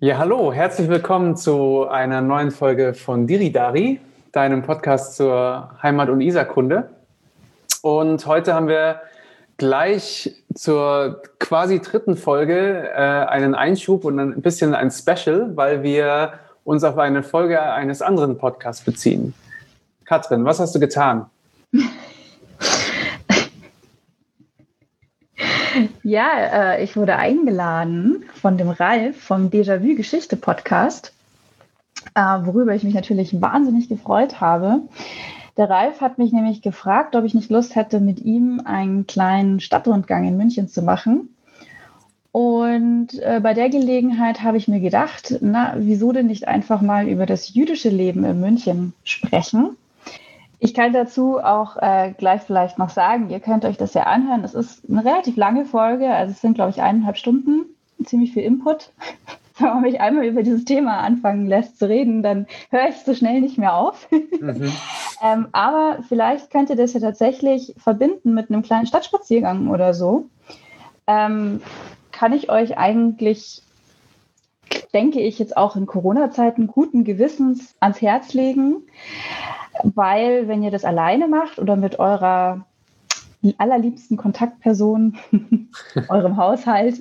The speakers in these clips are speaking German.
Ja, hallo, herzlich willkommen zu einer neuen Folge von Diridari, deinem Podcast zur Heimat- und Isarkunde. Und heute haben wir gleich zur quasi dritten Folge äh, einen Einschub und ein bisschen ein Special, weil wir uns auf eine Folge eines anderen Podcasts beziehen. Katrin, was hast du getan? Ja, äh, ich wurde eingeladen von dem Ralf vom Déjà-vu Geschichte Podcast, äh, worüber ich mich natürlich wahnsinnig gefreut habe. Der Ralf hat mich nämlich gefragt, ob ich nicht Lust hätte, mit ihm einen kleinen Stadtrundgang in München zu machen. Und äh, bei der Gelegenheit habe ich mir gedacht, na, wieso denn nicht einfach mal über das jüdische Leben in München sprechen? Ich kann dazu auch äh, gleich vielleicht noch sagen, ihr könnt euch das ja anhören. Es ist eine relativ lange Folge, also es sind, glaube ich, eineinhalb Stunden, ziemlich viel Input. Wenn man mich einmal über dieses Thema anfangen lässt zu reden, dann höre ich so schnell nicht mehr auf. Mhm. ähm, aber vielleicht könnt ihr das ja tatsächlich verbinden mit einem kleinen Stadtspaziergang oder so. Ähm, kann ich euch eigentlich denke ich, jetzt auch in Corona-Zeiten guten Gewissens ans Herz legen weil wenn ihr das alleine macht oder mit eurer allerliebsten Kontaktperson, eurem Haushalt,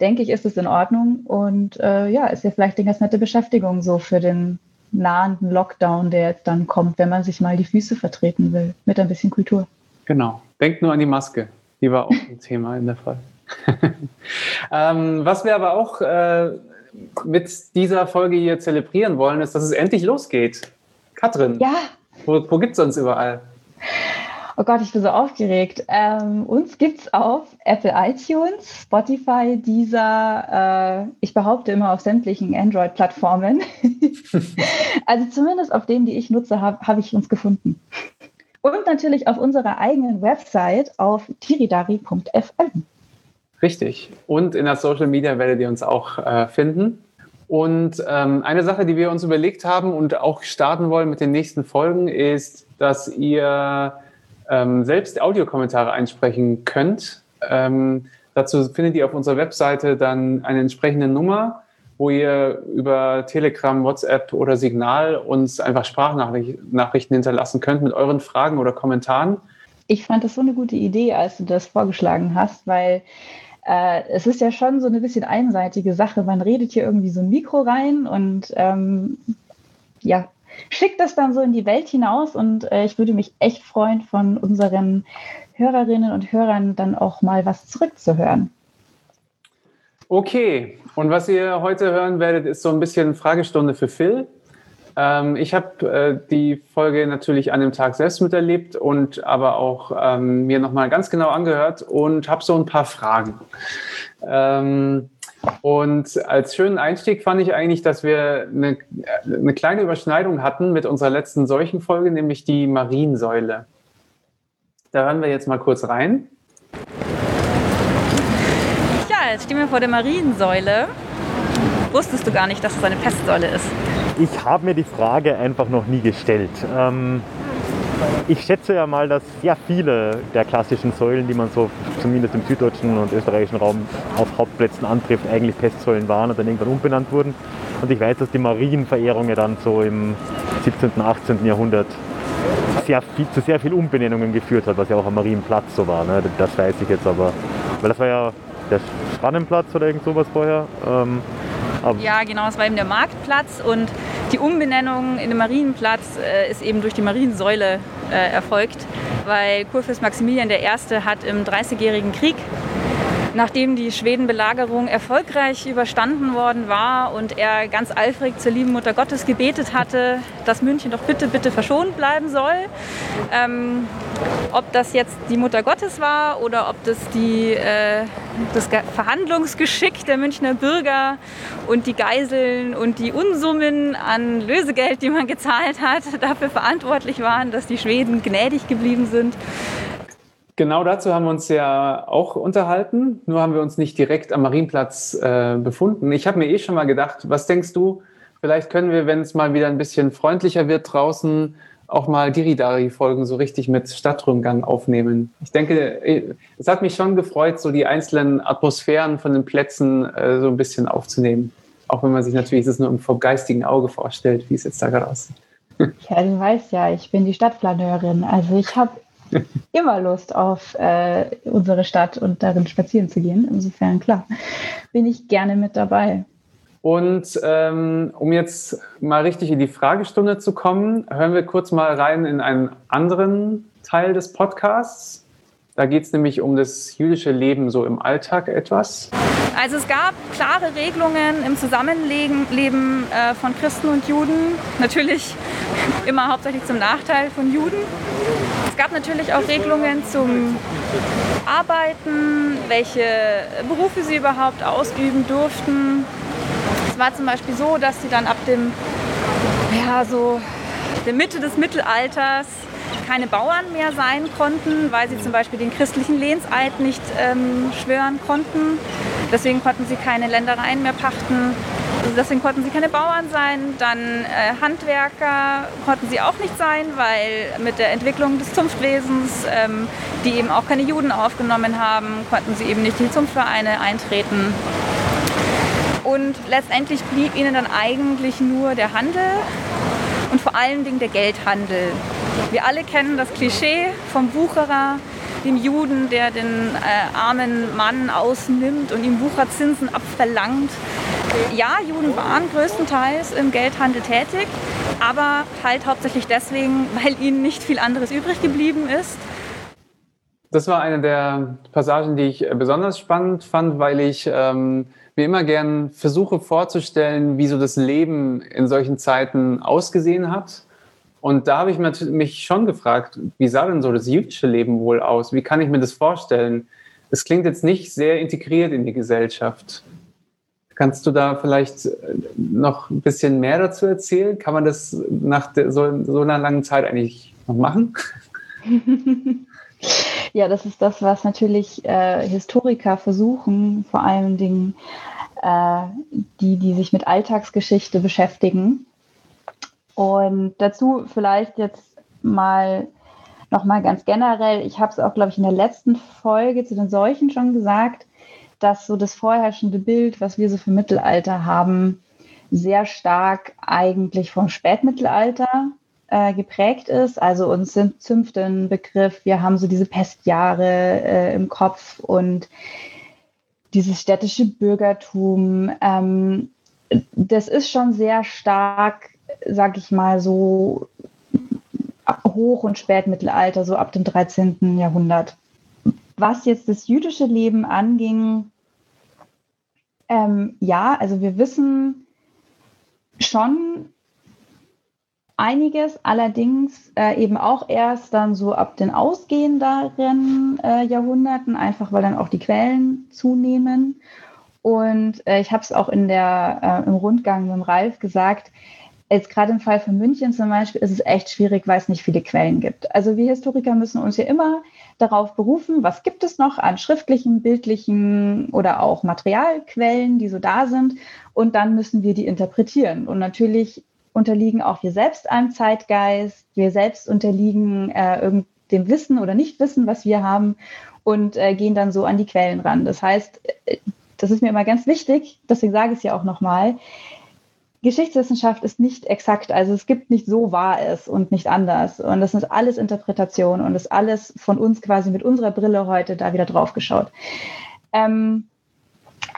denke ich, ist es in Ordnung. Und äh, ja, ist ja vielleicht eine ganz nette Beschäftigung so für den nahenden Lockdown, der jetzt dann kommt, wenn man sich mal die Füße vertreten will, mit ein bisschen Kultur. Genau. Denkt nur an die Maske. Die war auch ein Thema in der Fall. ähm, was wir aber auch äh, mit dieser Folge hier zelebrieren wollen, ist, dass es endlich losgeht. Katrin. Ja, wo, wo gibt es uns überall? Oh Gott, ich bin so aufgeregt. Ähm, uns gibt es auf Apple iTunes, Spotify, dieser, äh, ich behaupte immer auf sämtlichen Android-Plattformen. also zumindest auf denen, die ich nutze, habe hab ich uns gefunden. Und natürlich auf unserer eigenen Website auf tiridari.fm. Richtig. Und in der Social Media werdet ihr uns auch äh, finden. Und ähm, eine Sache, die wir uns überlegt haben und auch starten wollen mit den nächsten Folgen, ist, dass ihr ähm, selbst Audiokommentare einsprechen könnt. Ähm, dazu findet ihr auf unserer Webseite dann eine entsprechende Nummer, wo ihr über Telegram, WhatsApp oder Signal uns einfach Sprachnachrichten hinterlassen könnt mit euren Fragen oder Kommentaren. Ich fand das so eine gute Idee, als du das vorgeschlagen hast, weil äh, es ist ja schon so eine bisschen einseitige Sache. Man redet hier irgendwie so ein Mikro rein und ähm, ja, schickt das dann so in die Welt hinaus und äh, ich würde mich echt freuen, von unseren Hörerinnen und Hörern dann auch mal was zurückzuhören. Okay, und was ihr heute hören werdet, ist so ein bisschen Fragestunde für Phil. Ähm, ich habe äh, die Folge natürlich an dem Tag selbst miterlebt und aber auch ähm, mir nochmal ganz genau angehört und habe so ein paar Fragen. Ähm, und als schönen Einstieg fand ich eigentlich, dass wir eine, eine kleine Überschneidung hatten mit unserer letzten solchen Folge, nämlich die Mariensäule. Da hören wir jetzt mal kurz rein. Ja, jetzt stehen wir vor der Mariensäule. Wusstest du gar nicht, dass es eine Pestsäule ist? Ich habe mir die Frage einfach noch nie gestellt. Ähm, ich schätze ja mal, dass sehr viele der klassischen Säulen, die man so zumindest im süddeutschen und österreichischen Raum auf Hauptplätzen antrifft, eigentlich Pestsäulen waren und dann irgendwann umbenannt wurden. Und ich weiß, dass die Marienverehrung ja dann so im 17., und 18. Jahrhundert sehr viel, zu sehr viel Umbenennungen geführt hat, was ja auch am Marienplatz so war. Ne? Das weiß ich jetzt aber. Weil das war ja der Spannenplatz oder irgend sowas vorher. Ähm, ja, genau, es war eben der Marktplatz und die Umbenennung in den Marienplatz äh, ist eben durch die Mariensäule äh, erfolgt, weil Kurfürst Maximilian I. hat im Dreißigjährigen Krieg nachdem die Schwedenbelagerung erfolgreich überstanden worden war und er ganz eifrig zur lieben Mutter Gottes gebetet hatte, dass München doch bitte, bitte verschont bleiben soll. Ähm, ob das jetzt die Mutter Gottes war oder ob das die, äh, das Verhandlungsgeschick der Münchner Bürger und die Geiseln und die Unsummen an Lösegeld, die man gezahlt hat, dafür verantwortlich waren, dass die Schweden gnädig geblieben sind. Genau dazu haben wir uns ja auch unterhalten. Nur haben wir uns nicht direkt am Marienplatz äh, befunden. Ich habe mir eh schon mal gedacht, was denkst du? Vielleicht können wir, wenn es mal wieder ein bisschen freundlicher wird draußen, auch mal Diridari-Folgen so richtig mit Stadtrundgang aufnehmen. Ich denke, äh, es hat mich schon gefreut, so die einzelnen Atmosphären von den Plätzen äh, so ein bisschen aufzunehmen. Auch wenn man sich natürlich das nur im geistigen Auge vorstellt, wie es jetzt da gerade aussieht. Ja, du weißt ja, ich bin die Stadtplaneurin. Also ich habe immer Lust auf äh, unsere Stadt und darin spazieren zu gehen. Insofern, klar, bin ich gerne mit dabei. Und ähm, um jetzt mal richtig in die Fragestunde zu kommen, hören wir kurz mal rein in einen anderen Teil des Podcasts. Da geht es nämlich um das jüdische Leben so im Alltag etwas. Also es gab klare Regelungen im Zusammenleben äh, von Christen und Juden. Natürlich immer hauptsächlich zum Nachteil von Juden. Es gab natürlich auch Regelungen zum Arbeiten, welche Berufe sie überhaupt ausüben durften. Es war zum Beispiel so, dass sie dann ab dem, ja, so der Mitte des Mittelalters keine Bauern mehr sein konnten, weil sie zum Beispiel den christlichen Lehnseid nicht ähm, schwören konnten. Deswegen konnten sie keine Ländereien mehr pachten. Also deswegen konnten sie keine Bauern sein. Dann äh, Handwerker konnten sie auch nicht sein, weil mit der Entwicklung des Zunftwesens, ähm, die eben auch keine Juden aufgenommen haben, konnten sie eben nicht in die Zunftvereine eintreten. Und letztendlich blieb ihnen dann eigentlich nur der Handel und vor allen Dingen der Geldhandel. Wir alle kennen das Klischee vom Wucherer, dem Juden, der den äh, armen Mann ausnimmt und ihm Wucherzinsen abverlangt. Ja, Juden waren größtenteils im Geldhandel tätig, aber halt hauptsächlich deswegen, weil ihnen nicht viel anderes übrig geblieben ist. Das war eine der Passagen, die ich besonders spannend fand, weil ich ähm, mir immer gern versuche vorzustellen, wie so das Leben in solchen Zeiten ausgesehen hat. Und da habe ich mich schon gefragt, wie sah denn so das jüdische Leben wohl aus? Wie kann ich mir das vorstellen? Es klingt jetzt nicht sehr integriert in die Gesellschaft. Kannst du da vielleicht äh, noch ein bisschen mehr dazu erzählen? Kann man das nach so, so einer langen Zeit eigentlich noch machen? Ja, das ist das, was natürlich äh, Historiker versuchen, vor allen Dingen äh, die, die sich mit Alltagsgeschichte beschäftigen. Und dazu vielleicht jetzt mal nochmal ganz generell, ich habe es auch, glaube ich, in der letzten Folge zu den Seuchen schon gesagt, dass so das vorherrschende Bild, was wir so für Mittelalter haben, sehr stark eigentlich vom Spätmittelalter äh, geprägt ist. Also uns sind Zünfte ein Begriff, wir haben so diese Pestjahre äh, im Kopf und dieses städtische Bürgertum. Ähm, das ist schon sehr stark, sag ich mal, so Hoch- und Spätmittelalter, so ab dem 13. Jahrhundert. Was jetzt das jüdische Leben anging, ähm, ja, also wir wissen schon, einiges, allerdings äh, eben auch erst dann so ab den ausgehenderen äh, Jahrhunderten, einfach weil dann auch die Quellen zunehmen. Und äh, ich habe es auch in der, äh, im Rundgang mit dem Ralf gesagt, jetzt gerade im Fall von München zum Beispiel ist es echt schwierig, weil es nicht viele Quellen gibt. Also wir Historiker müssen uns ja immer darauf berufen, was gibt es noch an schriftlichen, bildlichen oder auch Materialquellen, die so da sind. Und dann müssen wir die interpretieren. Und natürlich unterliegen auch wir selbst einem Zeitgeist. Wir selbst unterliegen äh, dem Wissen oder Nichtwissen, was wir haben und äh, gehen dann so an die Quellen ran. Das heißt, äh, das ist mir immer ganz wichtig, deswegen sage ich es ja auch nochmal. Geschichtswissenschaft ist nicht exakt, also es gibt nicht so war es und nicht anders. Und das ist alles Interpretation und ist alles von uns quasi mit unserer Brille heute da wieder drauf geschaut. Ähm,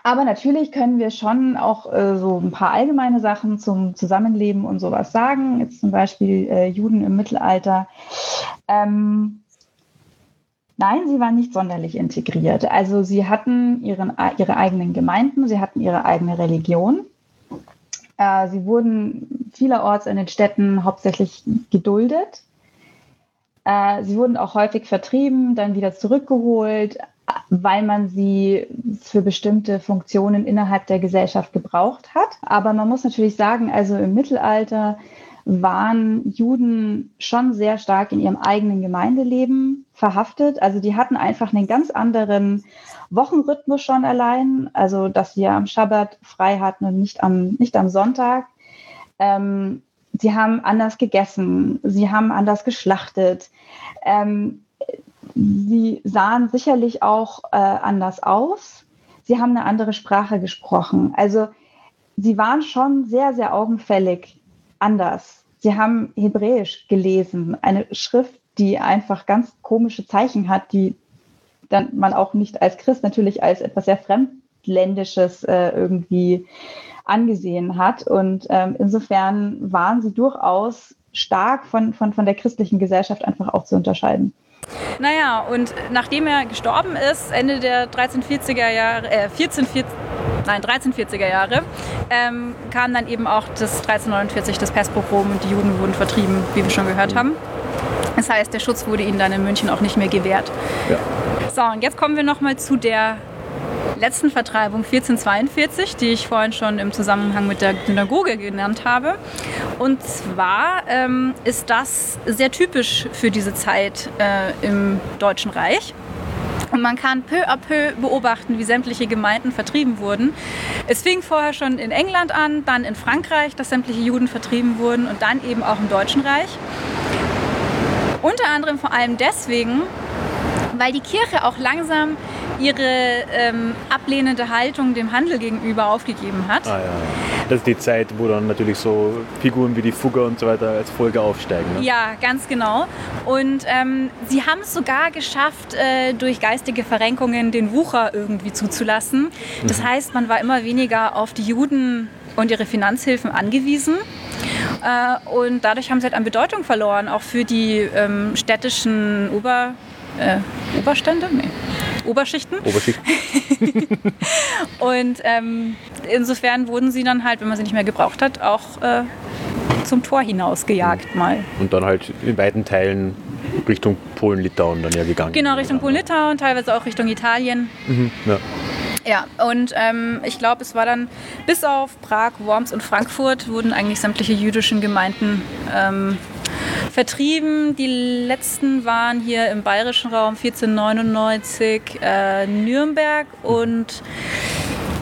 aber natürlich können wir schon auch äh, so ein paar allgemeine Sachen zum Zusammenleben und sowas sagen. Jetzt zum Beispiel äh, Juden im Mittelalter. Ähm, nein, sie waren nicht sonderlich integriert. Also sie hatten ihren, ihre eigenen Gemeinden, sie hatten ihre eigene Religion. Äh, sie wurden vielerorts in den Städten hauptsächlich geduldet. Äh, sie wurden auch häufig vertrieben, dann wieder zurückgeholt, weil man sie für bestimmte Funktionen innerhalb der Gesellschaft gebraucht hat. Aber man muss natürlich sagen, also im Mittelalter waren Juden schon sehr stark in ihrem eigenen Gemeindeleben verhaftet. Also die hatten einfach einen ganz anderen Wochenrhythmus schon allein, also dass sie am Schabbat frei hatten und nicht am, nicht am Sonntag. Ähm, sie haben anders gegessen, sie haben anders geschlachtet. Ähm, Sie sahen sicherlich auch äh, anders aus. Sie haben eine andere Sprache gesprochen. Also sie waren schon sehr, sehr augenfällig anders. Sie haben Hebräisch gelesen, eine Schrift, die einfach ganz komische Zeichen hat, die dann man auch nicht als Christ natürlich als etwas sehr Fremdländisches äh, irgendwie angesehen hat. Und ähm, insofern waren sie durchaus stark von, von, von der christlichen Gesellschaft einfach auch zu unterscheiden. Naja, und nachdem er gestorben ist, Ende der 1340er Jahre, äh, 1440, nein, 1340er Jahre, ähm, kam dann eben auch das 1349, das Pestpogrom und die Juden wurden vertrieben, wie wir schon gehört haben. Das heißt, der Schutz wurde ihnen dann in München auch nicht mehr gewährt. Ja. So, und jetzt kommen wir nochmal zu der letzten Vertreibung 1442, die ich vorhin schon im Zusammenhang mit der Synagoge genannt habe. Und zwar ähm, ist das sehr typisch für diese Zeit äh, im Deutschen Reich. Und man kann peu à peu beobachten, wie sämtliche Gemeinden vertrieben wurden. Es fing vorher schon in England an, dann in Frankreich, dass sämtliche Juden vertrieben wurden und dann eben auch im Deutschen Reich. Unter anderem vor allem deswegen, weil die Kirche auch langsam ihre ähm, ablehnende Haltung dem Handel gegenüber aufgegeben hat. Ah, ja. Das ist die Zeit, wo dann natürlich so Figuren wie die Fugger und so weiter als Folge aufsteigen. Ne? Ja, ganz genau. Und ähm, sie haben es sogar geschafft, äh, durch geistige Verrenkungen den Wucher irgendwie zuzulassen. Das mhm. heißt, man war immer weniger auf die Juden und ihre Finanzhilfen angewiesen. Äh, und dadurch haben sie halt an Bedeutung verloren, auch für die ähm, städtischen Ober, äh, Oberstände? Nee. Oberschichten. Oberschichten. und ähm, insofern wurden sie dann halt, wenn man sie nicht mehr gebraucht hat, auch äh, zum Tor hinaus gejagt mal. Und dann halt in weiten Teilen Richtung Polen-Litauen dann ja gegangen. Genau, Richtung Polen-Litauen, teilweise auch Richtung Italien. Mhm, ja. Ja, und ähm, ich glaube, es war dann bis auf Prag, Worms und Frankfurt wurden eigentlich sämtliche jüdischen Gemeinden ähm, vertrieben. Die letzten waren hier im bayerischen Raum 1499 äh, Nürnberg und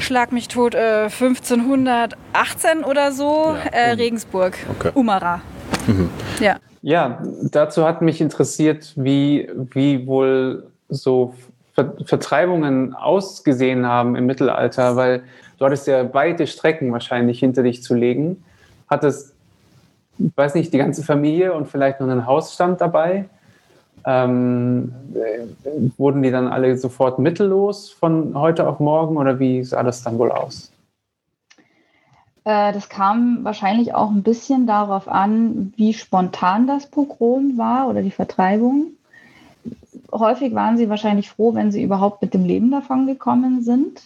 Schlag mich tot, äh, 1518 oder so, ja, äh, Regensburg, okay. Umara. Mhm. Ja. ja, dazu hat mich interessiert, wie, wie wohl so Ver Vertreibungen ausgesehen haben im Mittelalter, weil du hattest ja weite Strecken wahrscheinlich hinter dich zu legen. Hattest weiß nicht, die ganze Familie und vielleicht noch einen Hausstand dabei. Ähm, wurden die dann alle sofort mittellos von heute auf morgen oder wie sah das dann wohl aus? Äh, das kam wahrscheinlich auch ein bisschen darauf an, wie spontan das Pogrom war oder die Vertreibung. Häufig waren sie wahrscheinlich froh, wenn sie überhaupt mit dem Leben davon gekommen sind.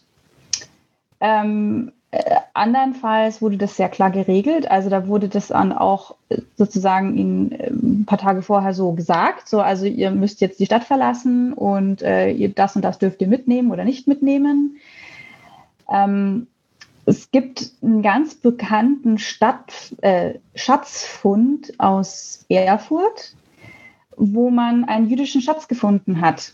Ähm, äh, andernfalls wurde das sehr klar geregelt. Also da wurde das dann auch äh, sozusagen äh, ein paar Tage vorher so gesagt. So, also ihr müsst jetzt die Stadt verlassen und äh, ihr das und das dürft ihr mitnehmen oder nicht mitnehmen. Ähm, es gibt einen ganz bekannten Stadt, äh, Schatzfund aus Erfurt, wo man einen jüdischen Schatz gefunden hat.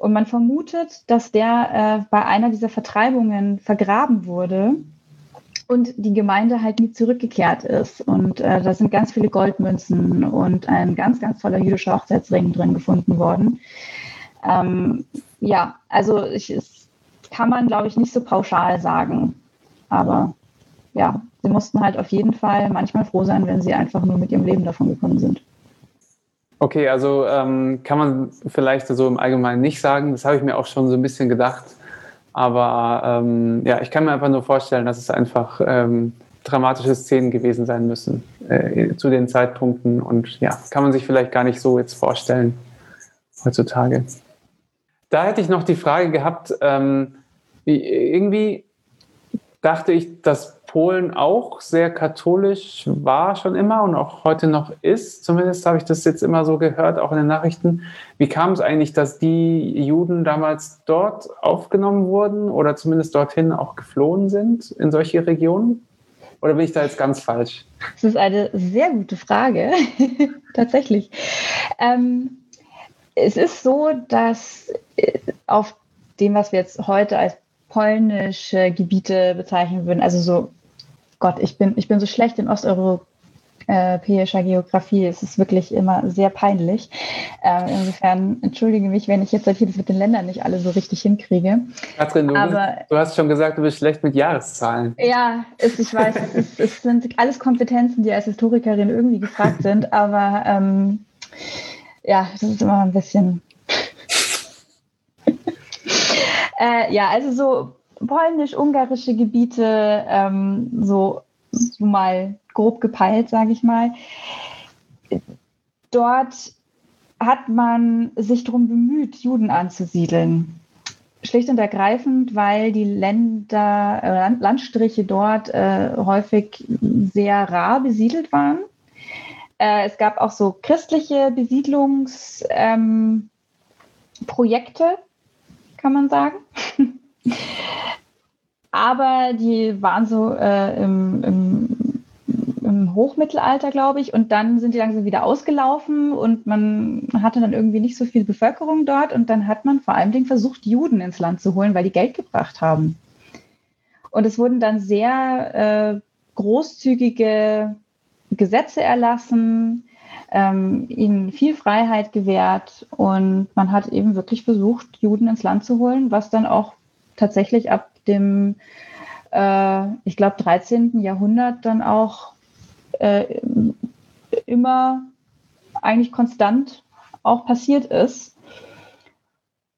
Und man vermutet, dass der äh, bei einer dieser Vertreibungen vergraben wurde und die Gemeinde halt nie zurückgekehrt ist. Und äh, da sind ganz viele Goldmünzen und ein ganz, ganz toller jüdischer Hochzeitsring drin gefunden worden. Ähm, ja, also ich, es kann man, glaube ich, nicht so pauschal sagen. Aber ja, sie mussten halt auf jeden Fall manchmal froh sein, wenn sie einfach nur mit ihrem Leben davon gekommen sind. Okay, also ähm, kann man vielleicht so im Allgemeinen nicht sagen. Das habe ich mir auch schon so ein bisschen gedacht. Aber ähm, ja, ich kann mir einfach nur vorstellen, dass es einfach ähm, dramatische Szenen gewesen sein müssen äh, zu den Zeitpunkten. Und ja, kann man sich vielleicht gar nicht so jetzt vorstellen heutzutage. Da hätte ich noch die Frage gehabt, ähm, irgendwie dachte ich, dass Polen auch sehr katholisch war schon immer und auch heute noch ist. Zumindest habe ich das jetzt immer so gehört, auch in den Nachrichten. Wie kam es eigentlich, dass die Juden damals dort aufgenommen wurden oder zumindest dorthin auch geflohen sind in solche Regionen? Oder bin ich da jetzt ganz falsch? Das ist eine sehr gute Frage, tatsächlich. Ähm, es ist so, dass äh, auf dem, was wir jetzt heute als polnische Gebiete bezeichnen würden. Also so, Gott, ich bin, ich bin so schlecht in Osteuro, europäischer Geografie. Es ist wirklich immer sehr peinlich. Äh, insofern entschuldige mich, wenn ich jetzt das mit den Ländern nicht alle so richtig hinkriege. Katrin, du, Aber, du hast schon gesagt, du bist schlecht mit Jahreszahlen. Ja, ist, ich weiß, es, ist, es, sind alles Kompetenzen, die als Historikerin irgendwie gefragt sind. Aber ähm, ja, das ist immer ein bisschen. Äh, ja, also so polnisch-ungarische Gebiete, ähm, so, so mal grob gepeilt, sage ich mal. Dort hat man sich darum bemüht, Juden anzusiedeln. Schlicht und ergreifend, weil die Länder, äh, Landstriche dort äh, häufig sehr rar besiedelt waren. Äh, es gab auch so christliche Besiedlungsprojekte, ähm, kann man sagen. Aber die waren so äh, im, im, im, Hochmittelalter, glaube ich, und dann sind die langsam wieder ausgelaufen und man hatte dann irgendwie nicht so viel Bevölkerung dort und dann hat man vor allen Dingen versucht, Juden ins Land zu holen, weil die Geld gebracht haben. Und es wurden dann sehr äh, großzügige Gesetze erlassen, ähm, ihnen viel Freiheit gewährt und man hat eben wirklich versucht, Juden ins Land zu holen, was dann auch tatsächlich ab dem, äh, ich glaube, 13. Jahrhundert dann auch äh, immer eigentlich konstant auch passiert ist.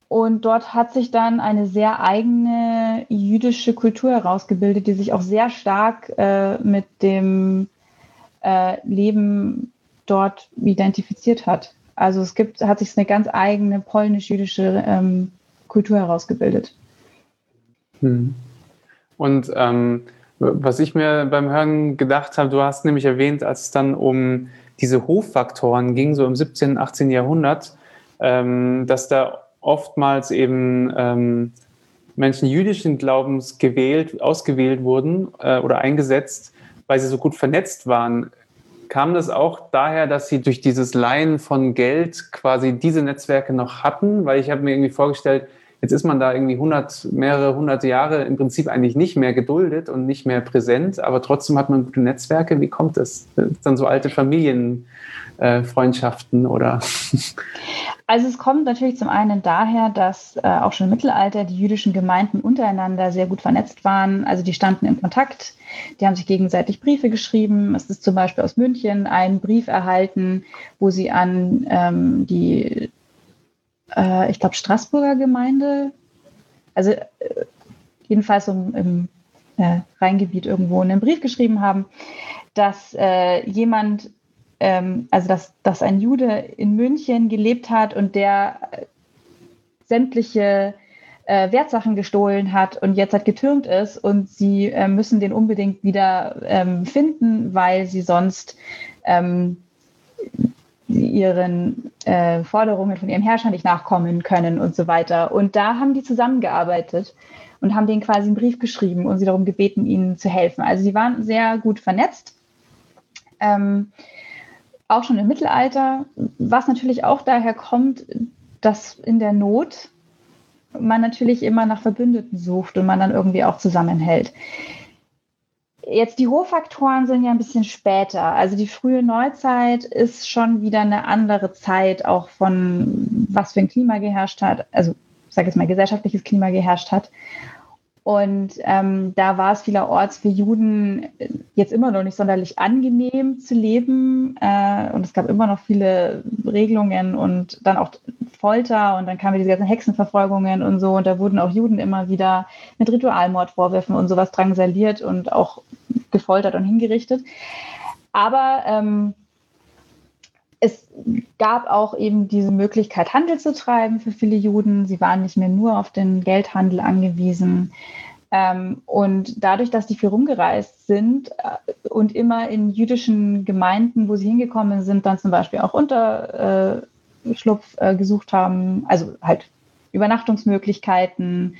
Und dort hat sich dann eine sehr eigene jüdische Kultur herausgebildet, die sich auch sehr stark äh, mit dem äh, Leben dort identifiziert hat. Also es gibt, hat sich eine ganz eigene polnisch-jüdische ähm, Kultur herausgebildet. Hm. Und ähm, was ich mir beim Hören gedacht habe, du hast nämlich erwähnt, als es dann um diese Hoffaktoren ging, so im 17., 18. Jahrhundert, ähm, dass da oftmals eben ähm, Menschen jüdischen Glaubens gewählt, ausgewählt wurden äh, oder eingesetzt, weil sie so gut vernetzt waren. Kam das auch daher, dass sie durch dieses Leihen von Geld quasi diese Netzwerke noch hatten? Weil ich habe mir irgendwie vorgestellt, Jetzt ist man da irgendwie hundert, mehrere hunderte Jahre im Prinzip eigentlich nicht mehr geduldet und nicht mehr präsent, aber trotzdem hat man gute Netzwerke. Wie kommt das? Dann so alte Familienfreundschaften äh, oder? Also es kommt natürlich zum einen daher, dass äh, auch schon im Mittelalter die jüdischen Gemeinden untereinander sehr gut vernetzt waren. Also die standen in Kontakt, die haben sich gegenseitig Briefe geschrieben. Es ist zum Beispiel aus München ein Brief erhalten, wo sie an ähm, die äh, ich glaube, Straßburger Gemeinde, also äh, jedenfalls um, im äh, Rheingebiet irgendwo einen Brief geschrieben haben, dass äh, jemand, ähm, also dass, dass ein Jude in München gelebt hat und der äh, sämtliche äh, Wertsachen gestohlen hat und jetzt halt getürmt ist und sie äh, müssen den unbedingt wieder ähm, finden, weil sie sonst ähm, ihren äh, Forderungen von ihrem Herrscher nicht nachkommen können und so weiter. Und da haben die zusammengearbeitet und haben denen quasi einen Brief geschrieben und sie darum gebeten, ihnen zu helfen. Also sie waren sehr gut vernetzt, ähm, auch schon im Mittelalter, was natürlich auch daher kommt, dass in der Not man natürlich immer nach Verbündeten sucht und man dann irgendwie auch zusammenhält. Jetzt die Hochfaktoren sind ja ein bisschen später. Also die frühe Neuzeit ist schon wieder eine andere Zeit, auch von was für ein Klima geherrscht hat. Also ich sage jetzt mal gesellschaftliches Klima geherrscht hat. Und ähm, da war es vielerorts für Juden jetzt immer noch nicht sonderlich angenehm zu leben. Äh, und es gab immer noch viele Regelungen und dann auch Folter und dann kamen diese ganzen Hexenverfolgungen und so. Und da wurden auch Juden immer wieder mit Ritualmordvorwürfen und sowas drangsaliert und auch gefoltert und hingerichtet. Aber ähm, es gab auch eben diese Möglichkeit, Handel zu treiben für viele Juden. Sie waren nicht mehr nur auf den Geldhandel angewiesen. Ähm, und dadurch, dass die viel rumgereist sind äh, und immer in jüdischen Gemeinden, wo sie hingekommen sind, dann zum Beispiel auch unter, äh, äh, gesucht haben, also halt Übernachtungsmöglichkeiten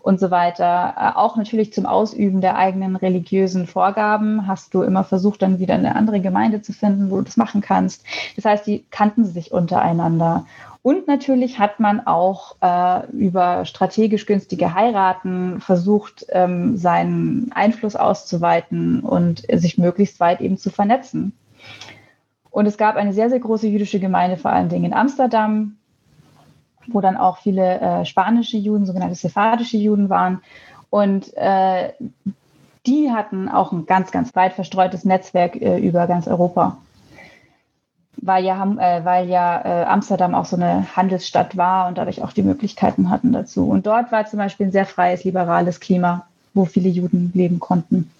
und so weiter. Äh, auch natürlich zum Ausüben der eigenen religiösen Vorgaben hast du immer versucht, dann wieder eine andere Gemeinde zu finden, wo du das machen kannst. Das heißt, die kannten sich untereinander. Und natürlich hat man auch äh, über strategisch günstige Heiraten versucht, ähm, seinen Einfluss auszuweiten und sich möglichst weit eben zu vernetzen. Und es gab eine sehr, sehr große jüdische Gemeinde, vor allen Dingen in Amsterdam, wo dann auch viele äh, spanische Juden, sogenannte sephardische Juden waren. Und äh, die hatten auch ein ganz, ganz weit verstreutes Netzwerk äh, über ganz Europa. Weil ja, äh, weil ja äh, Amsterdam auch so eine Handelsstadt war und dadurch auch die Möglichkeiten hatten dazu. Und dort war zum Beispiel ein sehr freies, liberales Klima, wo viele Juden leben konnten.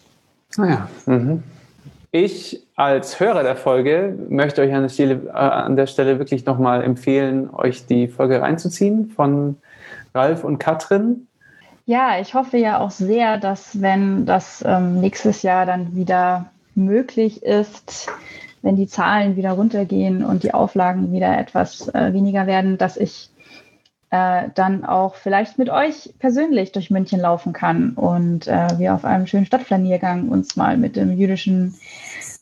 Ah ja. Mhm. Ich als Hörer der Folge möchte euch an der Stelle, äh, an der Stelle wirklich nochmal empfehlen, euch die Folge reinzuziehen von Ralf und Katrin. Ja, ich hoffe ja auch sehr, dass wenn das ähm, nächstes Jahr dann wieder möglich ist, wenn die Zahlen wieder runtergehen und die Auflagen wieder etwas äh, weniger werden, dass ich äh, dann auch vielleicht mit euch persönlich durch München laufen kann und äh, wir auf einem schönen Stadtplaniergang uns mal mit dem jüdischen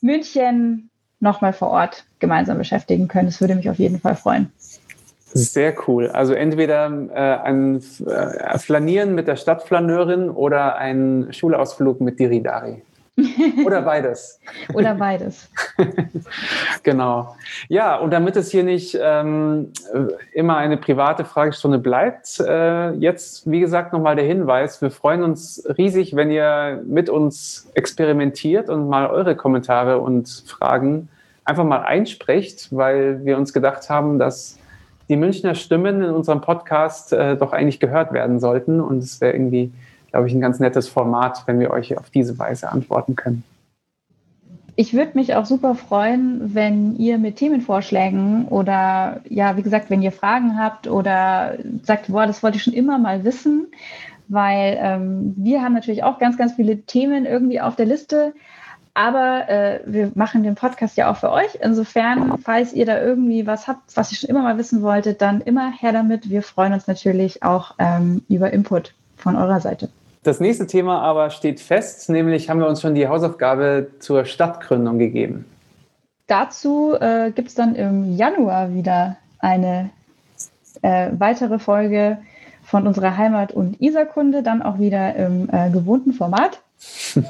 München nochmal vor Ort gemeinsam beschäftigen können. Das würde mich auf jeden Fall freuen. Sehr cool. Also entweder äh, ein äh, Flanieren mit der Stadtflaneurin oder ein Schulausflug mit Diridari. Oder beides. Oder beides. genau. Ja, und damit es hier nicht ähm, immer eine private Fragestunde bleibt, äh, jetzt, wie gesagt, nochmal der Hinweis. Wir freuen uns riesig, wenn ihr mit uns experimentiert und mal eure Kommentare und Fragen einfach mal einsprecht, weil wir uns gedacht haben, dass die Münchner Stimmen in unserem Podcast äh, doch eigentlich gehört werden sollten. Und es wäre irgendwie glaube ich, ein ganz nettes Format, wenn wir euch auf diese Weise antworten können. Ich würde mich auch super freuen, wenn ihr mit Themenvorschlägen oder ja, wie gesagt, wenn ihr Fragen habt oder sagt, boah, das wollte ich schon immer mal wissen, weil ähm, wir haben natürlich auch ganz, ganz viele Themen irgendwie auf der Liste. Aber äh, wir machen den Podcast ja auch für euch. Insofern, falls ihr da irgendwie was habt, was ihr schon immer mal wissen wolltet, dann immer her damit. Wir freuen uns natürlich auch ähm, über Input von eurer Seite. Das nächste Thema aber steht fest, nämlich haben wir uns schon die Hausaufgabe zur Stadtgründung gegeben. Dazu äh, gibt es dann im Januar wieder eine äh, weitere Folge von unserer Heimat- und Isarkunde, dann auch wieder im äh, gewohnten Format.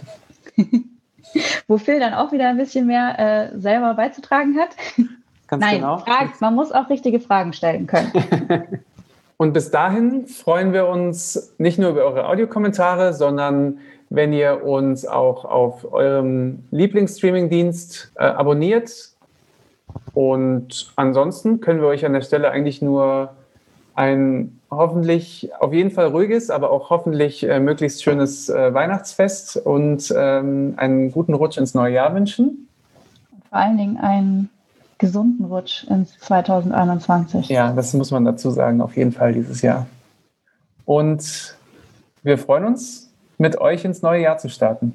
Wo Phil dann auch wieder ein bisschen mehr äh, selber beizutragen hat. Ganz Nein, genau. Fragen, man muss auch richtige Fragen stellen können. Und bis dahin freuen wir uns nicht nur über eure Audiokommentare, sondern wenn ihr uns auch auf eurem Lieblingsstreamingdienst äh, abonniert. Und ansonsten können wir euch an der Stelle eigentlich nur ein hoffentlich auf jeden Fall ruhiges, aber auch hoffentlich äh, möglichst schönes äh, Weihnachtsfest und ähm, einen guten Rutsch ins neue Jahr wünschen. Vor allen Dingen ein gesunden Rutsch ins 2021. Ja, das muss man dazu sagen, auf jeden Fall dieses Jahr. Und wir freuen uns, mit euch ins neue Jahr zu starten.